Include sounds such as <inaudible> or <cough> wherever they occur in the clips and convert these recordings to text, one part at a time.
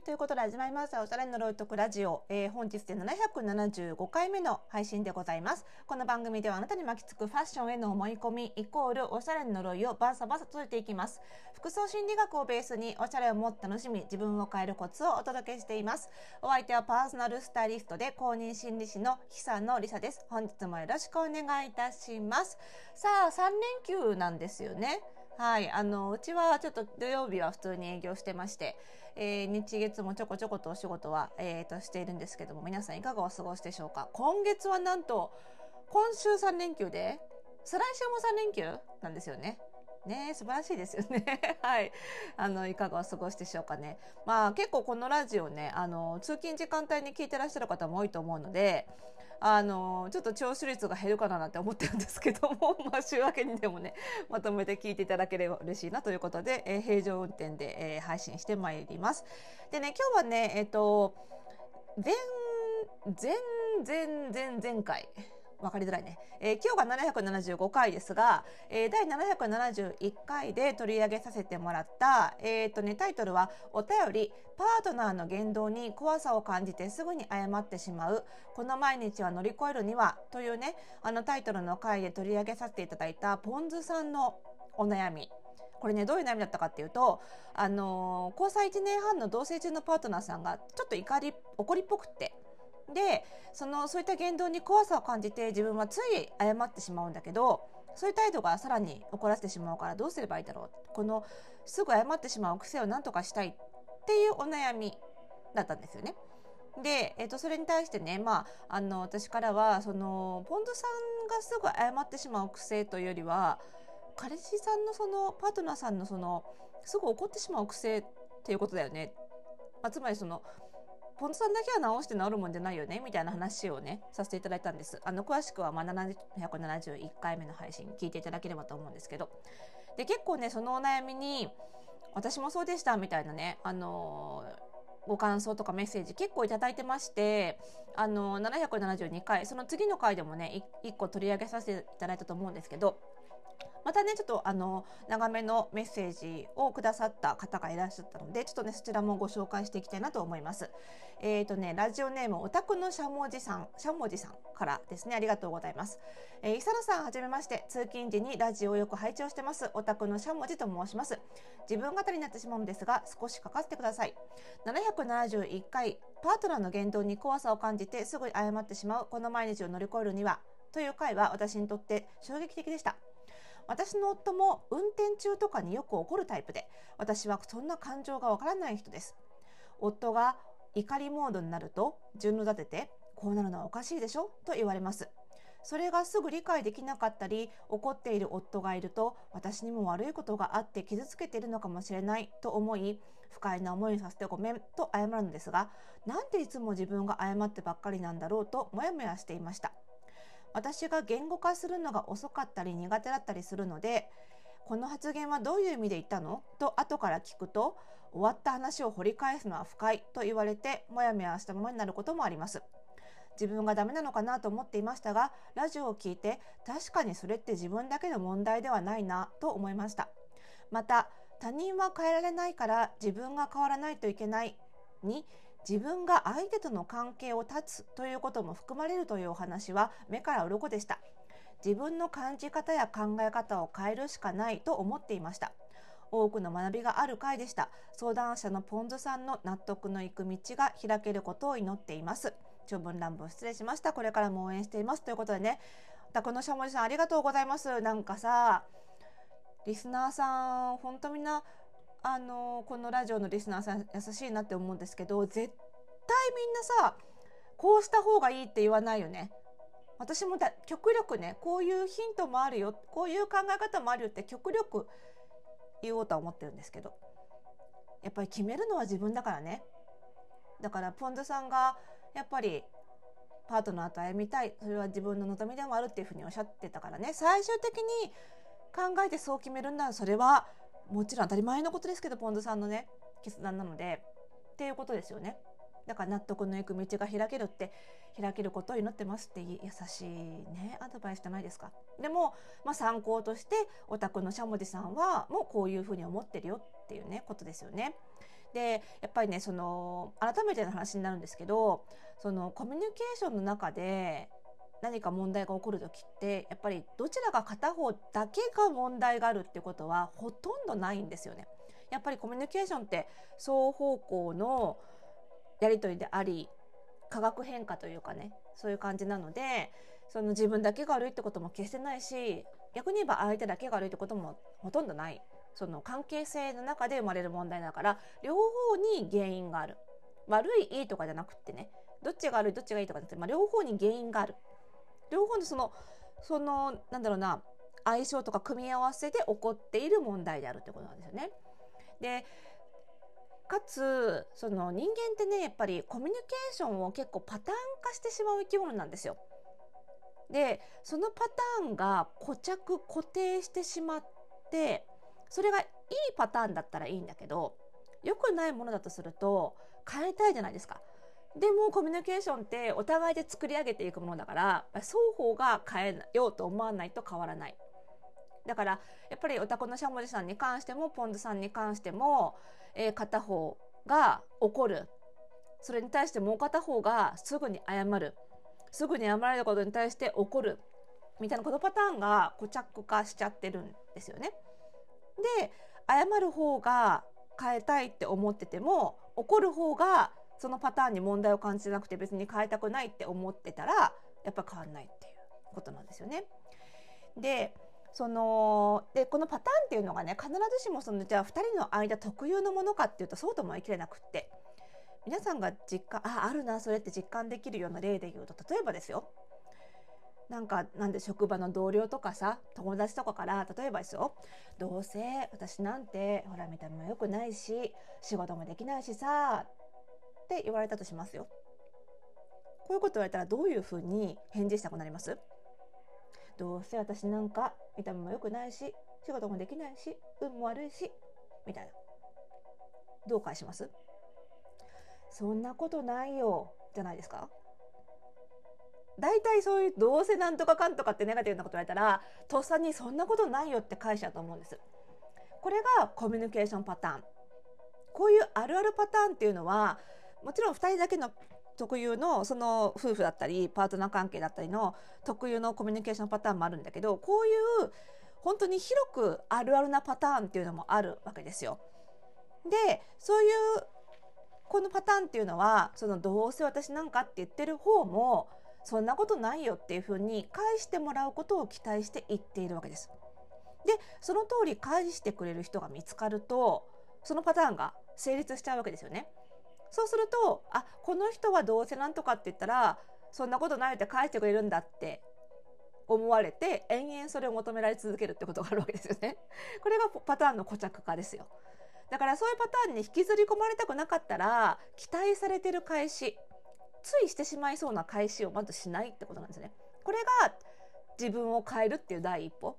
い、ということで始まりました。おしゃれのロイトクラジオ、えー、本日で775回目の配信でございます。この番組ではあなたに巻きつくファッションへの思い込み、イコールおしゃれの呪いをバサバサとえていきます。服装心理学をベースにおしゃれをもっと楽しみ、自分を変えるコツをお届けしています。お相手はパーソナルスタイリストで公認心理師の久野里沙です。本日もよろしくお願いいたします。さあ、3連休なんですよね。はい。あの、うちはちょっと土曜日は普通に営業してまして、えー、日月もちょこちょことお仕事は、えー、としているんですけども、皆さんいかがお過ごしでしょうか？今月はなんと、今週3連休で、再来週も3連休なんですよね。ね素晴らしいですよね。<laughs> はい。あの、いかがお過ごしでしょうかね。まあ、結構このラジオね、あの、通勤時間帯に聞いてらっしゃる方も多いと思うので、あの、ちょっと聴取率が減るかななんて思ってるんですけども、まあ、週明けにでもね、まとめて聞いていただければ嬉しいなということで、えー、平常運転で、えー、配信してまいります。でね、今日はね、えっ、ー、と、前、前、前、前、前回、分かりづらいね。えー、今日が775回ですが、えー、第771回で取り上げさせてもらった、え、ー、とね、タイトルは、お便り、パートナーの言動に怖さを感じてすぐに謝ってしまう、この毎日は乗り越えるには、というね、あのタイトルの回で取り上げさせていただいた、ポンズさんのお悩み。これね、どういう悩みだったかっていうと、あの交際1年半の同棲中のパートナーさんが、ちょっと怒り、怒りっぽくって、でそのそういった言動に怖さを感じて自分はつい謝ってしまうんだけどそういう態度がさらに怒らせてしまうからどうすればいいだろう？このすぐ謝ってしまう癖を何とかしたいっていうお悩みだったんですよね。で、えー、とそれに対してね、まあ、あの私からはそのポンドさんがすぐ謝ってしまう癖というよりは彼氏さんのそのパートナーさんのそのすぐ怒ってしまう癖っていうことだよね。まあ、つまりそのポンドさんだけは直して治るもんじゃないよねみたいな話をねさせていただいたんです。あの詳しくはまあ771回目の配信聞いていただければと思うんですけど。で結構ねそのお悩みに私もそうでしたみたいなねあのご感想とかメッセージ結構いただいてましてあの772回その次の回でもね1個取り上げさせていただいたと思うんですけどまたねちょっとあの長めのメッセージをくださった方がいらっしゃったのでちょっとねそちらもご紹介していきたいなと思います。えっ、ー、とねラジオネームお宅のしゃもじさんしゃもじさんからですねありがとうございます。えー、伊佐野さんはじめまして通勤時にラジオをよく拝聴してますお宅のしゃもじと申します。自分語りになってしまうんですが少し書かせてください。771回パートナーの言動に怖さを感じてすぐ謝ってしまうこの毎日を乗り越えるにはという回は私にとって衝撃的でした。私の夫も運転中とかによく怒るタイプで私はそんな感情がわからない人です。夫が怒りモードになると順路立ててこうなるのはおかしいでしょ？と言われます。それがすぐ理解できなかったり怒っている夫がいると私にも悪いことがあって傷つけているのかもしれないと思い不快な思いにさせてごめんと謝るのですがなんでいつも自分が謝ってばっかりなんだろうともやもやしていました。私が言語化するのが遅かったり苦手だったりするのでこの発言はどういう意味で言ったの？と後から聞くと終わった話を掘り返すのは不快と言われてもやもやしたままになることもあります。自分がダメなのかなと思っていましたがラジオを聞いて確かにそれって自分だけの問題ではないなと思いました。また他人は変えられないから自分が変わらないといけないに自分が相手との関係を断つということも含まれるというお話は目から鱗でした。自分の感じ方や考え方を変えるしかないと思っていました。多くの学びがある回でした。相談者のポンズさんの納得のいく道が開けることを祈っています。長文乱文失礼しました。これからも応援していますということでね。たこのしゃもじさんありがとうございます。なんかさリスナーさん本当みんなあのこのラジオのリスナーさん優しいなって思うんですけど絶対みんなさこうした方がいいって言わないよね。私もだ極力ねこういうヒントもあるよこういう考え方もあるよって極力言おうとは思ってるんですけどやっぱり決めるのは自分だからねだからポンドさんがやっぱりパートナーと歩みたいそれは自分の望みでもあるっていうふうにおっしゃってたからね最終的に考えてそう決めるんならそれはもちろん当たり前のことですけどポンドさんのね決断なのでっていうことですよね。だから納得のいく道が開けるって開けることを祈ってますって優しいねアドバイスじゃないですか。でも、まあ、参考としてお宅のしゃもじさんはもうこういうふうに思ってるよっていうねことですよね。でやっぱりねその改めての話になるんですけどそのコミュニケーションの中で何か問題が起こる時ってやっぱりどちらが片方だけが問題があるってことはほとんどないんですよね。やっぱりコミュニケーションって双方向のやり取りであり化学変化というかねそういう感じなのでその自分だけが悪いってことも決してないし逆に言えば相手だけが悪いってこともほとんどない。その関係性の中で生まれる問題だから両方に原因がある。悪いいいとかじゃなくってねどっちが悪いどっちがいいとかじゃなくて、まあ、両方に原因がある。両方のそのそのなんだろうな相性とか組み合わせで起こっている問題であるってことなんですよね。でかつその人間ってねやっぱりコミュニケーションを結構パターン化してしまう生き物なんですよ。でそのパターンが固着固定してしまってそれがいいパターンだったらいいんだけど良くないものだとすると変えたいじゃないですか。でもコミュニケーションってお互いで作り上げていくものだから双方が変えようと思わないと変わらない。だからやっぱりお宅のしゃもじさんに関してもポン酢さんに関しても、えー、片方が怒るそれに対してもう片方がすぐに謝るすぐに謝られることに対して怒るみたいなこのパターンが固着化しちゃってるんですよね。で謝る方が変えたいって思ってても怒る方がそのパターンに問題を感じなくて別に変えたくないって思ってたらやっぱ変わんないっていうことなんですよね。でそのでこのパターンっていうのがね必ずしもそのじゃあ2人の間特有のものかっていうとそうとも言い切れなくって皆さんが実感ああるなそれって実感できるような例で言うと例えばですよなんかなんで職場の同僚とかさ友達とかから例えばですよどうせ私なんてほら見た目も良くないし仕事もできないしさって言われたとしますよ。こういうこと言われたらどういうふうに返事したくなります？どうせ私なんか見た目も良くないし仕事もできないし運も悪いしみたいな。どう返します？そんなことないよ。じゃないですか？大体そういうどうせなんとかかんとかってネガティブなこと言われたらとっさにそんなことないよって返しちゃうと思うんです。これがコミュニケーションパターン。こういうあるあるパターンっていうのはもちろん2人だけの特有のその夫婦だったりパートナー関係だったりの特有のコミュニケーションパターンもあるんだけどこういう本当に広くあるあるなパターンっていうのもあるわけですよ。でそういうこのパターンっていうのはそのどうせ私なんかって言ってる方もそんなことないよっていうふうに返してもらうことを期待して言っているわけです。でその通り返してくれる人が見つかるとそのパターンが成立しちゃうわけですよね。そうするとあこの人はどうせなんとかって言ったらそんなことないって返してくれるんだって思われて延々それを求められ続けるってことがあるわけですよね。<laughs> これがパターンの固着化ですよ。だからそういうパターンに引きずり込まれたくなかったら期待されてる返しついしてしまいそうな返しをまずしないってことなんですね。これが自分を変えるっていう第一歩。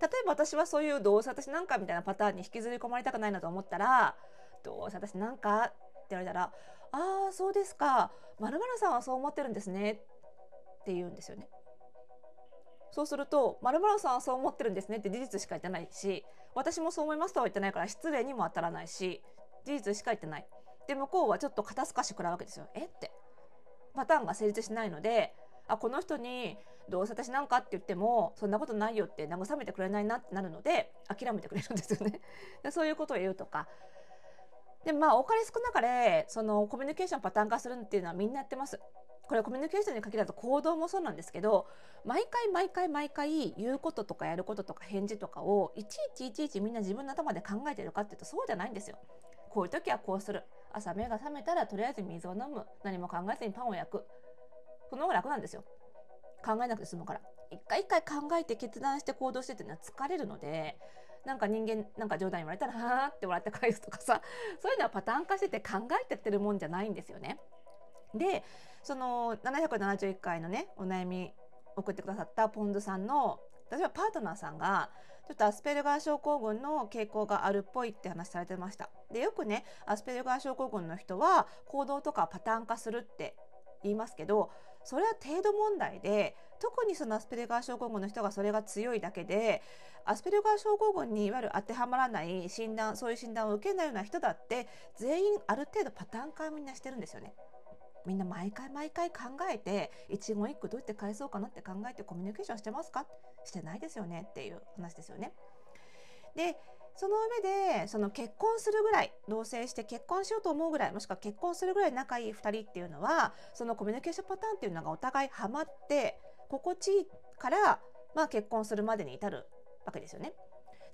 例えば私はそういうどうせ私なんかみたいなパターンに引きずり込まれたくないなと思ったらどうせ私なんかって言われたら「ああそうですかまるさんはそう思ってるんですね」って言うんですよね。そうすると「まるさんはそう思ってるんですね」って事実しか言ってないし私もそう思いますとは言ってないから失礼にも当たらないし事実しか言ってない。で向こうはちょっと肩透かし食らうわけですよ。え？ってパターンが成立しないのであこの人にどうせ私なんかって言ってもそんなことないよって慰めてくれないなってなるので諦めてくれるんですよね。で <laughs> そういうことを言うとかでまあ多かれ少なかれそのコミュニケーションパターン化するっていうのはみんなやってます。これコミュニケーションに限らず行動もそうなんですけど毎回毎回毎回言うこととかやることとか返事とかをいちいちいちいちみんな自分の頭で考えてるかっていうとそうじゃないんですよ。こういう時はこうする朝目が覚めたらとりあえず水を飲む何も考えずにパンを焼くこの方が楽なんですよ。考えなくて済むから一回一回考えて決断して行動してっていうのは疲れるのでなんか人間なんか冗談言われたらはあって笑って返すとかさそういうのはパターン化してて考えてってるもんじゃないんですよね。でその771回のねお悩み送ってくださったポンドさんの例えばパートナーさんがちょっとアスペルガー症候群の傾向があるっぽいって話されてました。でよくねアスペルガー症候群の人は行動とかパターン化するって言いますけどそれは程度問題で特にそのアスペルガー症候群の人がそれが強いだけでアスペルガー症候群にいわゆる当てはまらない診断そういう診断を受けないような人だって全員ある程度パターン化みんなしてるんですよね。みんな毎回毎回考えて一言一句どうやって返そうかなって考えてコミュニケーションしてますか？してないですよね？っていう話ですよね。でその上でその結婚するぐらい同棲して結婚しようと思うぐらいもしくは結婚するぐらい仲いい2人っていうのはそのコミュニケーションパターンっていうのがお互いハマって心地いいから、まあ、結婚するまでに至るわけですよね。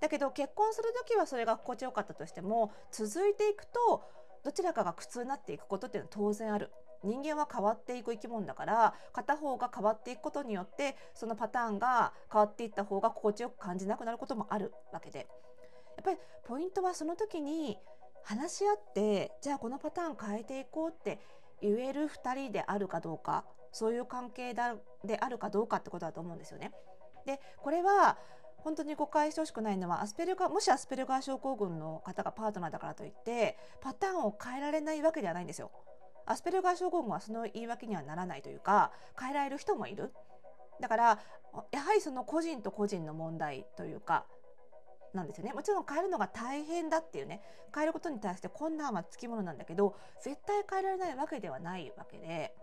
だけど結婚する時はそれが心地よかったとしても続いていくとどちらかが苦痛になっていくことっていうのは当然ある。人間は変わっていく生き物だから片方が変わっていくことによってそのパターンが変わっていった方が心地よく感じなくなることもあるわけでやっぱりポイントはその時に話し合ってじゃあこのパターン変えていこうって言える2人であるかどうかそういう関係だであるかどうかってことだと思うんですよね。でこれは本当に誤解してほしくないのはアスペルガもしアスペルガー症候群の方がパートナーだからといってパターンを変えられないわけではないんですよ。アスペルガー症候群はその言い訳にはならないというか変えられる人もいる。だからやはりその個人と個人の問題というかなんですよねもちろん変えるのが大変だっていうね変えることに対して困難はつきものなんだけど絶対変えられないわけではないわけで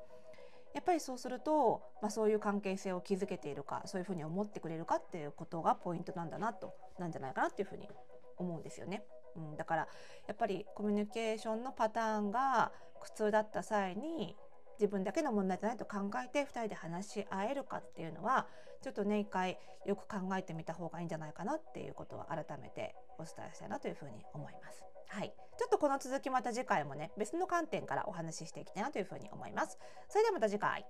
やっぱりそうすると、まあ、そういう関係性を築けているかそういうふうに思ってくれるかっていうことがポイントなんだなとなんじゃないかなっていうふうに思うんですよね。うん、だからやっぱりコミュニケーションのパターンが苦痛だった際に自分だけの問題じゃないと考えて2人で話し合えるかっていうのはちょっとね一回よく考えてみた方がいいんじゃないかなっていうことは改めてお伝えしたいなというふうに思います。はい、ちょっとこの続きまた次回もね別の観点からお話ししていきたいなというふうに思います。それではまた次回。